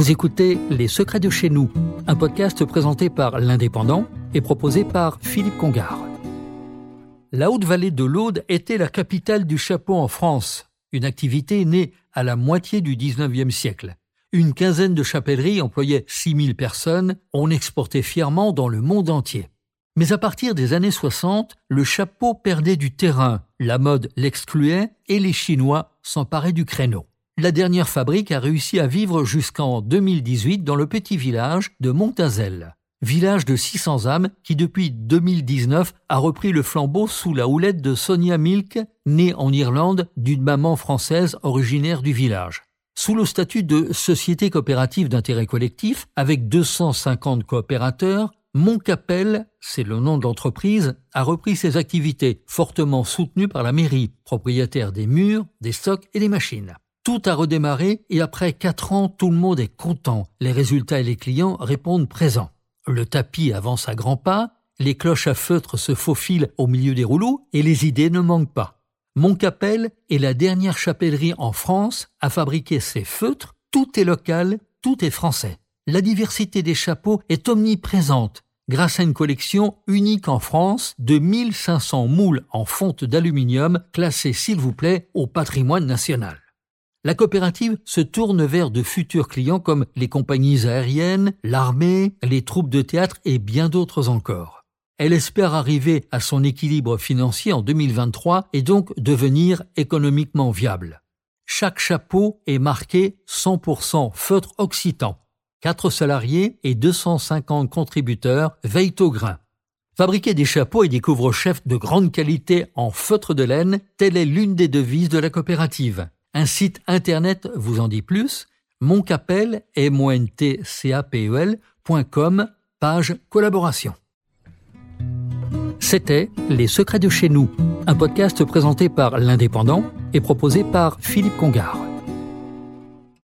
Vous écoutez Les Secrets de chez nous, un podcast présenté par l'Indépendant et proposé par Philippe Congar. La Haute-Vallée de l'Aude était la capitale du chapeau en France, une activité née à la moitié du 19e siècle. Une quinzaine de chapelleries employaient 6000 personnes, on exportait fièrement dans le monde entier. Mais à partir des années 60, le chapeau perdait du terrain, la mode l'excluait et les Chinois s'emparaient du créneau. La dernière fabrique a réussi à vivre jusqu'en 2018 dans le petit village de Montazel. Village de 600 âmes qui depuis 2019 a repris le flambeau sous la houlette de Sonia Milk, née en Irlande d'une maman française originaire du village. Sous le statut de société coopérative d'intérêt collectif, avec 250 coopérateurs, Montcapel, c'est le nom de l'entreprise, a repris ses activités, fortement soutenues par la mairie, propriétaire des murs, des stocks et des machines. Tout a redémarré et après quatre ans, tout le monde est content. Les résultats et les clients répondent présents. Le tapis avance à grands pas, les cloches à feutre se faufilent au milieu des rouleaux et les idées ne manquent pas. Montcapel est la dernière chapellerie en France à fabriquer ses feutres. Tout est local, tout est français la diversité des chapeaux est omniprésente grâce à une collection unique en France de 1500 moules en fonte d'aluminium classés s'il vous plaît au patrimoine national. La coopérative se tourne vers de futurs clients comme les compagnies aériennes, l'armée, les troupes de théâtre et bien d'autres encore. Elle espère arriver à son équilibre financier en 2023 et donc devenir économiquement viable. Chaque chapeau est marqué 100% feutre occitan 4 salariés et 250 contributeurs veillent au grain. Fabriquer des chapeaux et des couvre-chefs de grande qualité en feutre de laine, telle est l'une des devises de la coopérative. Un site internet vous en dit plus, moncapel, m o n t c a p e page collaboration. C'était Les Secrets de chez nous, un podcast présenté par l'Indépendant et proposé par Philippe Congar.